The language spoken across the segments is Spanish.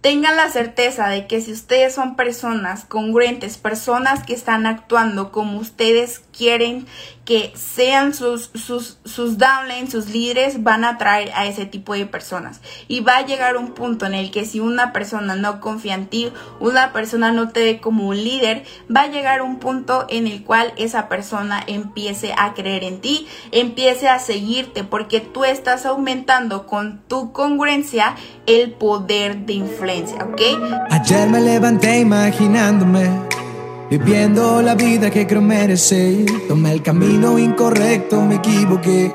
tengan la certeza de que si ustedes son personas congruentes, personas que están actuando como ustedes quieren que sean sus, sus, sus downlines, sus líderes, van a atraer a ese tipo de personas. Y va a llegar un punto en el que si una persona no confía en ti, una persona no te ve como un líder, va a llegar un punto en el cual esa persona empiece a creer en ti, empiece a seguirte, porque tú estás aumentando con tu congruencia el poder de influencia, ¿ok? Ayer me levanté imaginándome Viviendo la vida que creo merecer. Tomé el camino incorrecto, me equivoqué.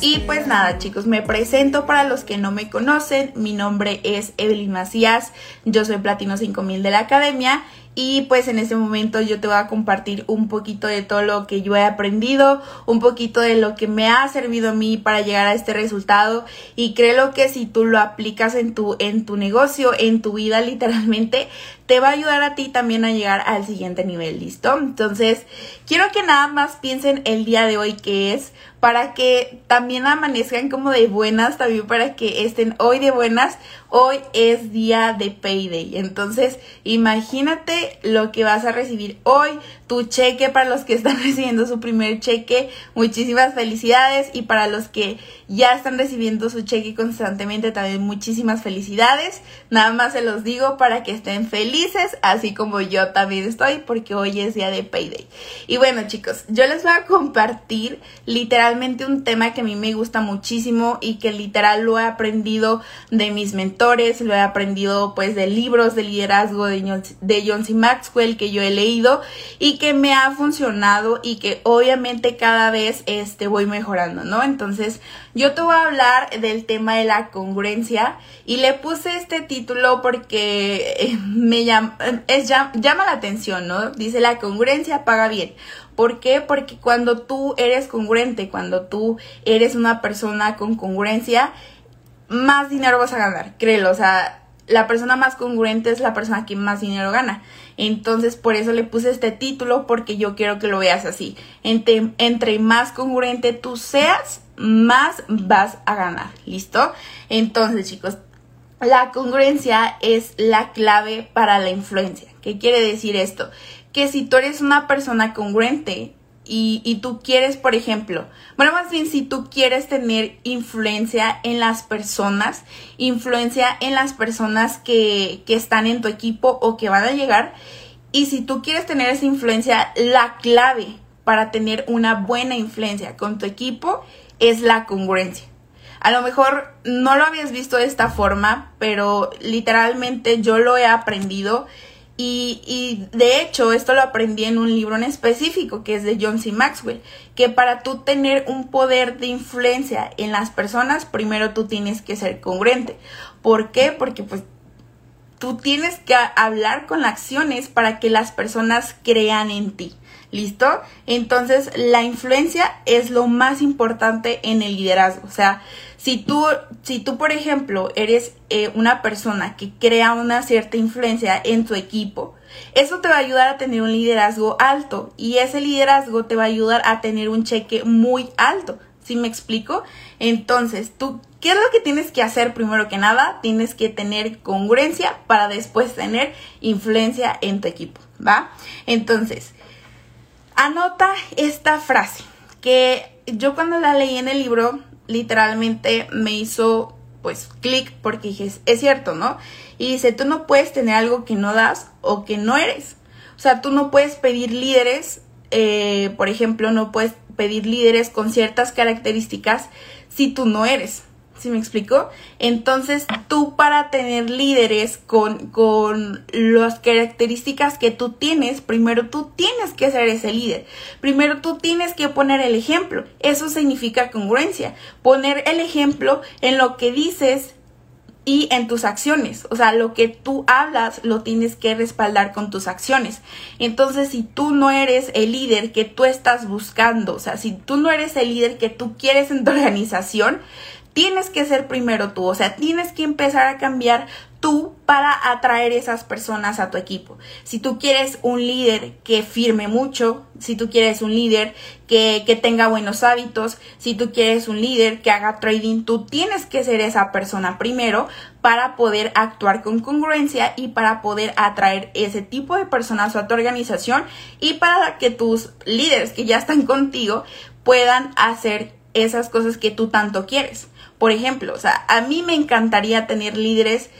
Y pues nada chicos, me presento para los que no me conocen, mi nombre es Evelyn Macías, yo soy Platino 5000 de la Academia. Y pues en este momento yo te voy a compartir un poquito de todo lo que yo he aprendido, un poquito de lo que me ha servido a mí para llegar a este resultado. Y creo que si tú lo aplicas en tu en tu negocio, en tu vida literalmente, te va a ayudar a ti también a llegar al siguiente nivel, ¿listo? Entonces, quiero que nada más piensen el día de hoy que es para que también amanezcan como de buenas, también para que estén hoy de buenas. Hoy es día de payday. Entonces, imagínate lo que vas a recibir hoy, tu cheque para los que están recibiendo su primer cheque. Muchísimas felicidades y para los que ya están recibiendo su cheque constantemente también muchísimas felicidades. Nada más se los digo para que estén felices, así como yo también estoy, porque hoy es día de payday. Y bueno, chicos, yo les voy a compartir literalmente un tema que a mí me gusta muchísimo y que literal lo he aprendido de mis mentores, lo he aprendido pues de libros de liderazgo de John, de John C. Maxwell que yo he leído y que me ha funcionado y que obviamente cada vez este voy mejorando, ¿no? Entonces, yo te voy a hablar del tema de la congruencia y le puse este título porque eh, me llama, es, llama la atención, ¿no? Dice la congruencia paga bien. ¿Por qué? Porque cuando tú eres congruente, cuando tú eres una persona con congruencia, más dinero vas a ganar, créelo, o sea, la persona más congruente es la persona que más dinero gana. Entonces, por eso le puse este título, porque yo quiero que lo veas así. Entre, entre más congruente tú seas, más vas a ganar. ¿Listo? Entonces, chicos, la congruencia es la clave para la influencia. ¿Qué quiere decir esto? Que si tú eres una persona congruente y, y, tú quieres, por ejemplo, bueno, más bien si tú quieres tener influencia en las personas, influencia en las personas que, que están en tu equipo o que van a llegar, y si tú quieres tener esa influencia, la clave para tener una buena influencia con tu equipo es la congruencia. A lo mejor no lo habías visto de esta forma, pero literalmente yo lo he aprendido y, y, de hecho esto lo aprendí en un libro en específico que es de John C. Maxwell, que para tú tener un poder de influencia en las personas, primero tú tienes que ser congruente. ¿Por qué? Porque pues tú tienes que hablar con acciones para que las personas crean en ti. ¿Listo? Entonces, la influencia es lo más importante en el liderazgo. O sea, si tú, si tú por ejemplo, eres eh, una persona que crea una cierta influencia en tu equipo, eso te va a ayudar a tener un liderazgo alto y ese liderazgo te va a ayudar a tener un cheque muy alto. ¿Sí me explico? Entonces, tú, ¿qué es lo que tienes que hacer primero que nada? Tienes que tener congruencia para después tener influencia en tu equipo, ¿va? Entonces, Anota esta frase que yo cuando la leí en el libro literalmente me hizo pues clic porque dije, es cierto, ¿no? Y dice, tú no puedes tener algo que no das o que no eres. O sea, tú no puedes pedir líderes, eh, por ejemplo, no puedes pedir líderes con ciertas características si tú no eres. ¿Sí me explico? Entonces, tú para tener líderes con, con las características que tú tienes, primero tú tienes que ser ese líder. Primero tú tienes que poner el ejemplo. Eso significa congruencia. Poner el ejemplo en lo que dices y en tus acciones. O sea, lo que tú hablas lo tienes que respaldar con tus acciones. Entonces, si tú no eres el líder que tú estás buscando, o sea, si tú no eres el líder que tú quieres en tu organización, tienes que ser primero tú, o sea, tienes que empezar a cambiar tú para atraer esas personas a tu equipo. Si tú quieres un líder que firme mucho, si tú quieres un líder que, que, tenga buenos hábitos, si tú quieres un líder que haga trading, tú tienes que ser esa persona primero para poder actuar con congruencia y para poder atraer ese tipo de personas a tu organización y para que tus líderes que ya están contigo puedan hacer esas cosas que tú tanto quieres. Por ejemplo, o sea, a mí me encantaría tener líderes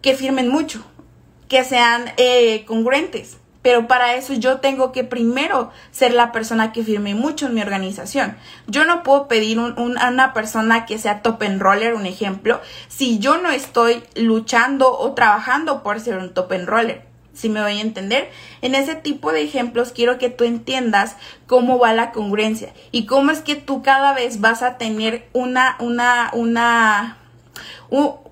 que firmen mucho, que sean eh, congruentes. Pero para eso yo tengo que primero ser la persona que firme mucho en mi organización. Yo no puedo pedir un, una persona que sea top enroller, un ejemplo, si yo no estoy luchando o trabajando por ser un top enroller si me voy a entender. En ese tipo de ejemplos quiero que tú entiendas cómo va la congruencia y cómo es que tú cada vez vas a tener una, una, una,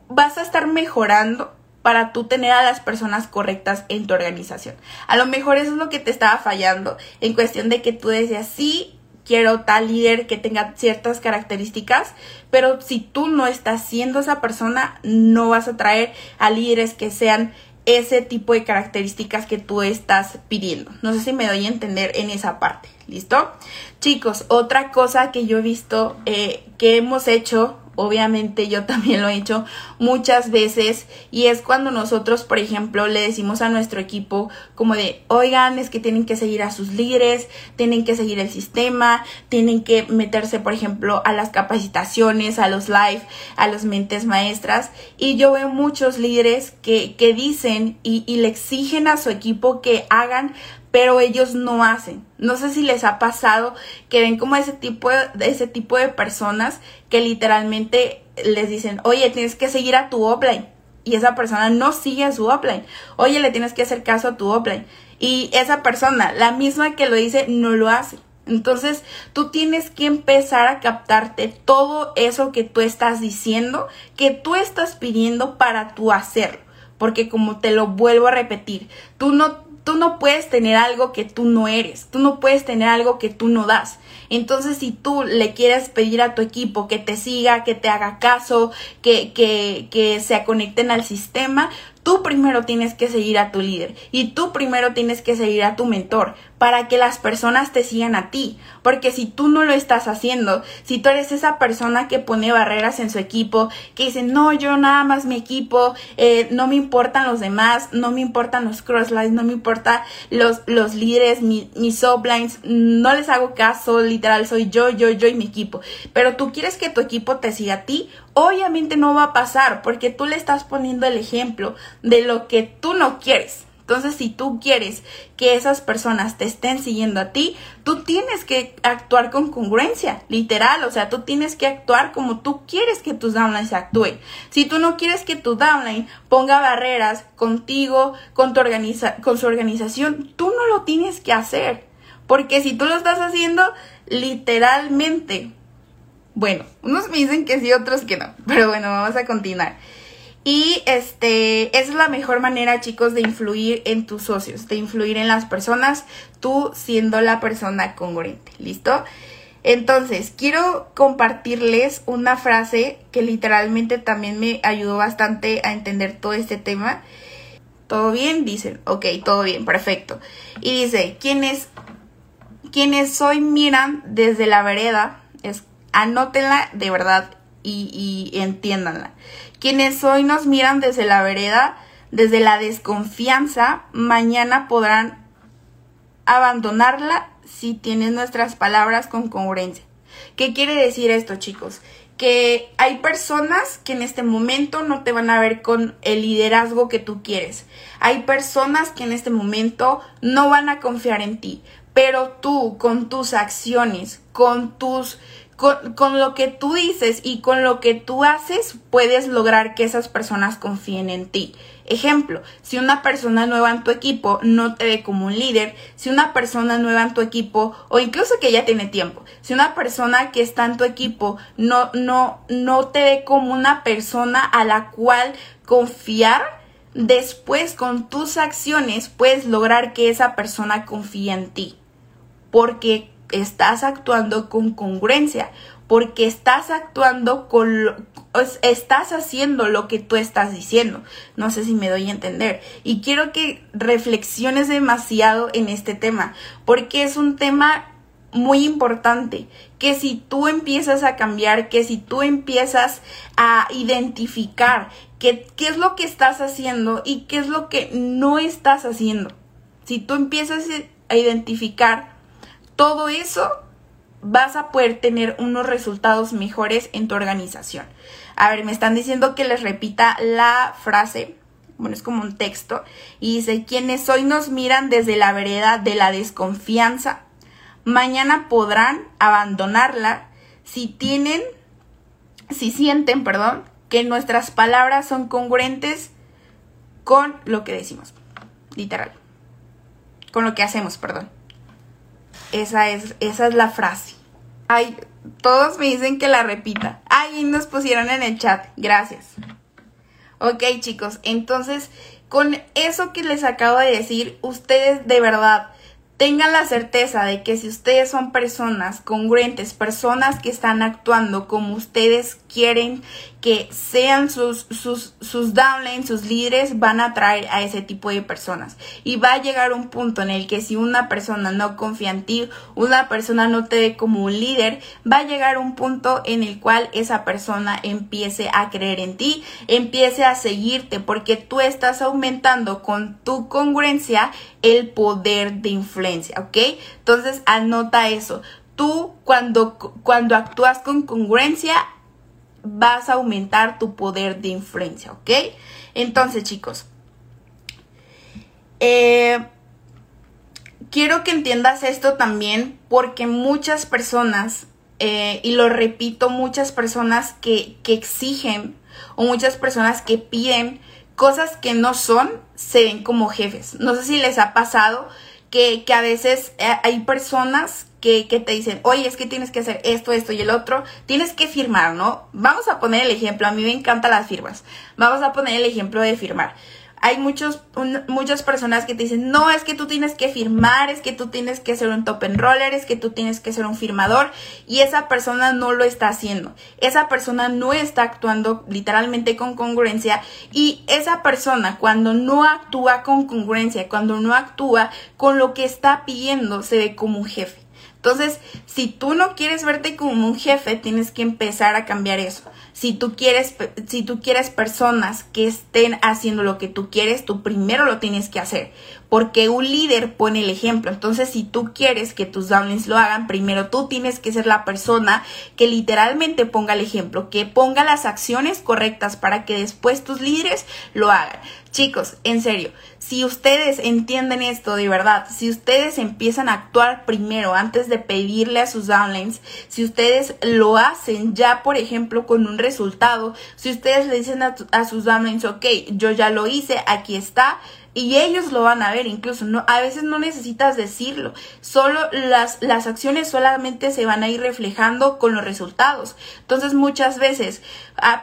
vas a estar mejorando para tú tener a las personas correctas en tu organización. A lo mejor eso es lo que te estaba fallando en cuestión de que tú decías, sí, quiero tal líder que tenga ciertas características, pero si tú no estás siendo esa persona, no vas a traer a líderes que sean ese tipo de características que tú estás pidiendo. No sé si me doy a entender en esa parte. ¿Listo? Chicos, otra cosa que yo he visto eh, que hemos hecho obviamente yo también lo he hecho muchas veces y es cuando nosotros, por ejemplo, le decimos a nuestro equipo como de, oigan, es que tienen que seguir a sus líderes, tienen que seguir el sistema, tienen que meterse, por ejemplo, a las capacitaciones, a los live, a los mentes maestras y yo veo muchos líderes que, que dicen y, y le exigen a su equipo que hagan pero ellos no hacen. No sé si les ha pasado que ven como ese tipo de, ese tipo de personas que literalmente les dicen, oye, tienes que seguir a tu offline. Y esa persona no sigue a su offline. Oye, le tienes que hacer caso a tu offline. Y esa persona, la misma que lo dice, no lo hace. Entonces, tú tienes que empezar a captarte todo eso que tú estás diciendo, que tú estás pidiendo para tú hacerlo. Porque como te lo vuelvo a repetir, tú no tú no puedes tener algo que tú no eres, tú no puedes tener algo que tú no das. Entonces, si tú le quieres pedir a tu equipo que te siga, que te haga caso, que, que, que se conecten al sistema, Tú primero tienes que seguir a tu líder y tú primero tienes que seguir a tu mentor para que las personas te sigan a ti. Porque si tú no lo estás haciendo, si tú eres esa persona que pone barreras en su equipo, que dice, no, yo nada más mi equipo, eh, no me importan los demás, no me importan los crosslines, no me importan los, los líderes, mi, mis sublines, no les hago caso, literal, soy yo, yo, yo y mi equipo. Pero tú quieres que tu equipo te siga a ti, obviamente no va a pasar porque tú le estás poniendo el ejemplo de lo que tú no quieres. Entonces, si tú quieres que esas personas te estén siguiendo a ti, tú tienes que actuar con congruencia, literal. O sea, tú tienes que actuar como tú quieres que tus downlines actúen. Si tú no quieres que tu downline ponga barreras contigo, con, tu organiza con su organización, tú no lo tienes que hacer. Porque si tú lo estás haciendo, literalmente bueno, unos me dicen que sí, otros que no. Pero bueno, vamos a continuar. Y este, es la mejor manera, chicos, de influir en tus socios, de influir en las personas, tú siendo la persona congruente. ¿Listo? Entonces, quiero compartirles una frase que literalmente también me ayudó bastante a entender todo este tema. ¿Todo bien? Dicen, ok, todo bien, perfecto. Y dice, quienes, hoy miran desde la vereda, es Anótenla de verdad y, entiéndanla. Quienes hoy nos miran desde la vereda, desde la desconfianza, mañana podrán abandonarla si tienen nuestras palabras con congruencia. ¿Qué quiere decir esto, chicos? Que hay personas que en este momento no te van a ver con el liderazgo que tú quieres. Hay personas que en este momento no van a confiar en ti. Pero tú, con tus acciones, con tus con, lo que tú dices y con lo que tú haces, puedes lograr que esas personas confíen en ti. Ejemplo, si una persona nueva en tu equipo no te ve como un líder, si una persona nueva en tu equipo, o incluso que ya tiene tiempo, si una persona que está en tu equipo no, no, no te ve como una persona a la cual confiar, después con tus acciones puedes lograr que esa persona confíe en ti. Porque estás actuando con congruencia, porque estás actuando con, estás haciendo lo que tú estás diciendo. No sé si me doy a entender. Y quiero que reflexiones demasiado en este tema, porque es un tema muy importante, que si tú empiezas a cambiar, que si tú empiezas a identificar qué, qué es lo que estás haciendo y qué es lo que no estás haciendo, si tú empiezas a identificar todo eso, vas a poder tener unos resultados mejores en tu organización. A ver, me están diciendo que les repita la frase. Bueno, es como un texto. Y dice, quienes hoy nos miran desde la vereda de la desconfianza, mañana podrán abandonarla si tienen, si sienten, perdón, que nuestras palabras son congruentes con lo que decimos. Literal. Con lo que hacemos, perdón. Esa es, esa es la frase. Ay, todos me dicen que la repita. Ay, nos pusieron en el chat. Gracias. Ok, chicos, entonces, con eso que les acabo de decir, ustedes de verdad tengan la certeza de que si ustedes son personas congruentes, personas que están actuando como ustedes quieren que sean sus, sus, sus downlines, sus líderes, van a atraer a ese tipo de personas. Y va a llegar un punto en el que si una persona no confía en ti, una persona no te ve como un líder, va a llegar un punto en el cual esa persona empiece a creer en ti, empiece a seguirte, porque tú estás aumentando con tu congruencia el poder de influencia, ¿ok? Entonces anota eso. Tú cuando, cuando actúas con congruencia, vas a aumentar tu poder de influencia, ¿ok? Entonces, chicos, eh, quiero que entiendas esto también porque muchas personas, eh, y lo repito, muchas personas que, que exigen o muchas personas que piden cosas que no son, se ven como jefes. No sé si les ha pasado que, que a veces eh, hay personas que, te dicen, oye, es que tienes que hacer esto, esto y el otro, tienes que firmar, ¿no? Vamos a poner el ejemplo, a mí me encantan las firmas. Vamos a poner el ejemplo de firmar hay muchos, muchas personas que te dicen, no, es que tú tienes que firmar, es que tú tienes que ser un top enroller, es que tú tienes que ser un firmador y esa persona no lo está haciendo. Esa persona no está actuando literalmente con congruencia y esa persona cuando no actúa con congruencia, cuando no actúa con lo que está pidiendo, se ve como un jefe. Entonces, si tú no quieres verte como un jefe, tienes que empezar a cambiar eso. Si tú quieres, si tú quieres personas que estén haciendo lo que tú quieres, tú primero lo tienes que hacer. Porque un líder pone el ejemplo. Entonces, si tú quieres que tus downlines lo hagan, primero tú tienes que ser la persona que literalmente ponga el ejemplo, que ponga las acciones correctas para que después tus líderes lo hagan. Chicos, en serio, si ustedes entienden esto de verdad, si ustedes empiezan a actuar primero antes de pedirle a sus downlines, si ustedes lo hacen ya, por ejemplo, con un si ustedes le dicen a, sus downlines, ok, yo ya lo hice, aquí está, y ellos lo van a ver incluso no a veces no necesitas decirlo solo las las acciones solamente se van a ir reflejando con los resultados. Entonces muchas veces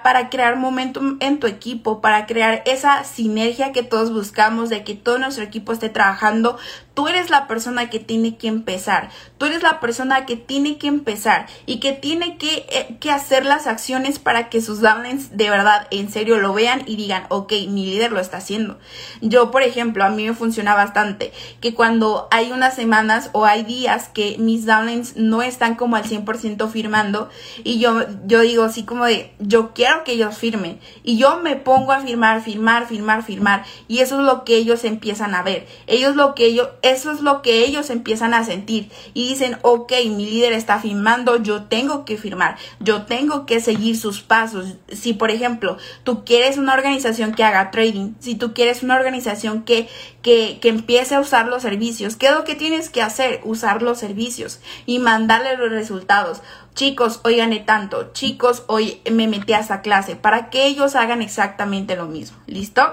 para crear momentum en tu equipo para crear esa sinergia que todos buscamos de que todo nuestro equipo esté trabajando. Tú eres la persona que tiene que empezar. Tú eres la persona que tiene que empezar y que tiene que, eh, que hacer las acciones para que sus downlines de verdad en serio lo vean y digan ok mi líder lo está haciendo yo por ejemplo, a mí me funciona bastante que cuando hay unas semanas o hay días que mis downlines no están como al 100% firmando y yo, yo digo así como de, yo quiero que ellos firmen y yo me pongo a firmar, firmar, firmar, firmar y eso es lo que ellos empiezan a ver. Ellos lo que ellos, eso es lo que ellos empiezan a sentir y dicen, ok, mi líder está firmando, yo tengo que firmar, yo tengo que seguir sus pasos. Si, por ejemplo, tú quieres una organización que haga trading, si tú quieres una organización que, que, que empiece a usar los servicios, ¿qué es lo que tienes que hacer? Usar los servicios y mandarle los resultados. Chicos, hoy gané tanto. Chicos, hoy me metí a esa clase. Para que ellos hagan exactamente lo mismo. ¿Listo?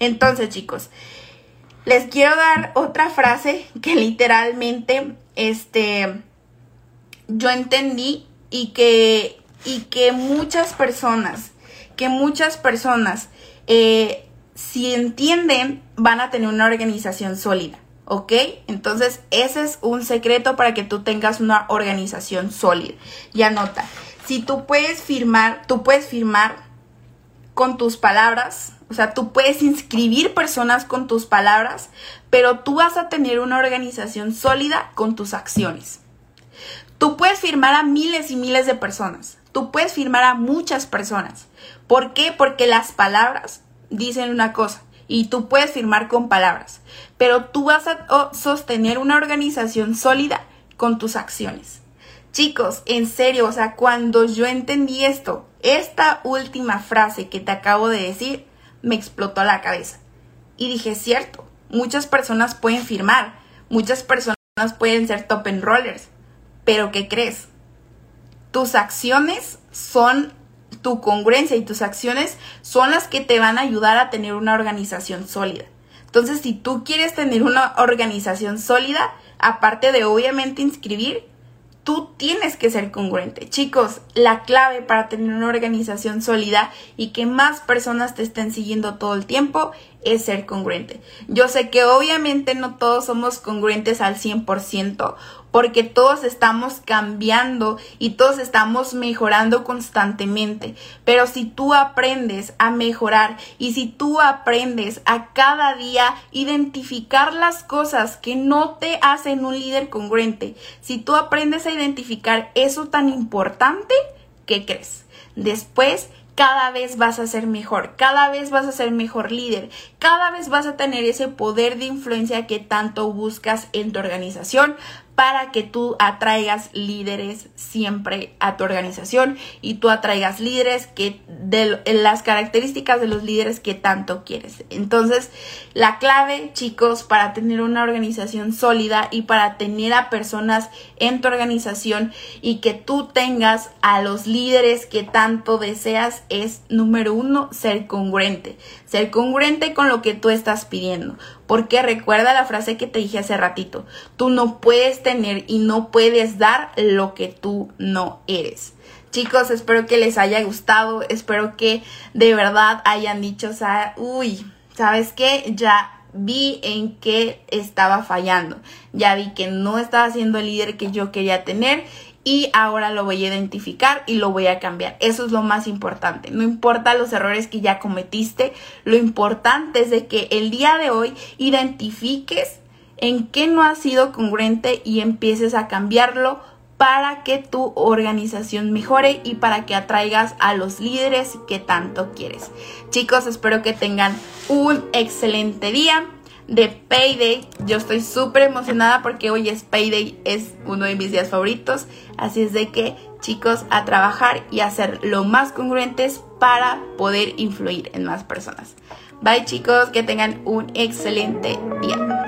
Entonces, chicos, les quiero dar otra frase que literalmente, este, yo entendí y que, y que muchas personas, que muchas personas, eh, si entienden, van a tener una organización sólida. ¿Ok? Entonces, ese es un secreto para que tú tengas una organización sólida. Y anota, si tú puedes firmar, tú puedes firmar con tus palabras, o sea, tú puedes inscribir personas con tus palabras, pero tú vas a tener una organización sólida con tus acciones. Tú puedes firmar a miles y miles de personas. Tú puedes firmar a muchas personas. ¿Por qué? Porque las palabras dicen una cosa y tú puedes firmar con palabras, pero tú vas a sostener una organización sólida con tus acciones. Chicos, en serio, o sea, cuando yo entendí esto, esta última frase que te acabo de decir, me explotó la cabeza. Y dije, cierto, muchas personas pueden firmar, muchas personas pueden ser top enrollers, pero ¿qué crees? Tus acciones son tu congruencia y tus acciones son las que te van a ayudar a tener una organización sólida. Entonces, si tú quieres tener una organización sólida, aparte de obviamente inscribir, tú tienes que ser congruente. Chicos, la clave para tener una organización sólida y que más personas te estén siguiendo todo el tiempo es ser congruente. Yo sé que obviamente no todos somos congruentes al 100%, porque todos estamos cambiando y todos estamos mejorando constantemente. Pero si tú aprendes a mejorar y si tú aprendes a cada día identificar las cosas que no te hacen un líder congruente, si tú aprendes a identificar eso tan importante, ¿qué crees? Después cada vez vas a ser mejor, cada vez vas a ser mejor líder, cada vez vas a tener ese poder de influencia que tanto buscas en tu organización para que tú atraigas líderes siempre a tu organización y tú atraigas líderes que de las características de los líderes que tanto quieres. Entonces, la clave, chicos, para tener una organización sólida y para tener a personas en tu organización y que tú tengas a los líderes que tanto deseas es número uno, ser congruente. Ser congruente con lo que tú estás pidiendo. Porque recuerda la frase que te dije hace ratito. Tú no puedes tener y no puedes dar lo que tú no eres. Chicos, espero que les haya gustado. Espero que de verdad hayan dicho, uy, ¿sabes qué? Ya vi en qué estaba fallando. Ya vi que no estaba siendo el líder que yo quería tener y ahora lo voy a identificar y lo voy a cambiar. Eso es lo más importante. No importa los errores que ya cometiste, lo importante es de que el día de hoy identifiques en qué no ha sido congruente y empieces a cambiarlo para que tu organización mejore y para que atraigas a los líderes que tanto quieres. Chicos, espero que tengan un excelente día de Payday. Yo estoy súper emocionada porque hoy es Payday, es uno de mis días favoritos. Así es de que, chicos, a trabajar y a ser lo más congruentes para poder influir en más personas. Bye chicos, que tengan un excelente día.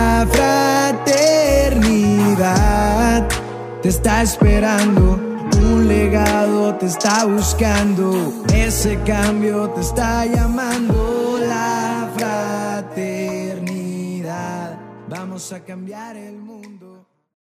La fraternidad te está esperando. Un legado te está buscando. Ese cambio te está llamando. La fraternidad. Vamos a cambiar el mundo.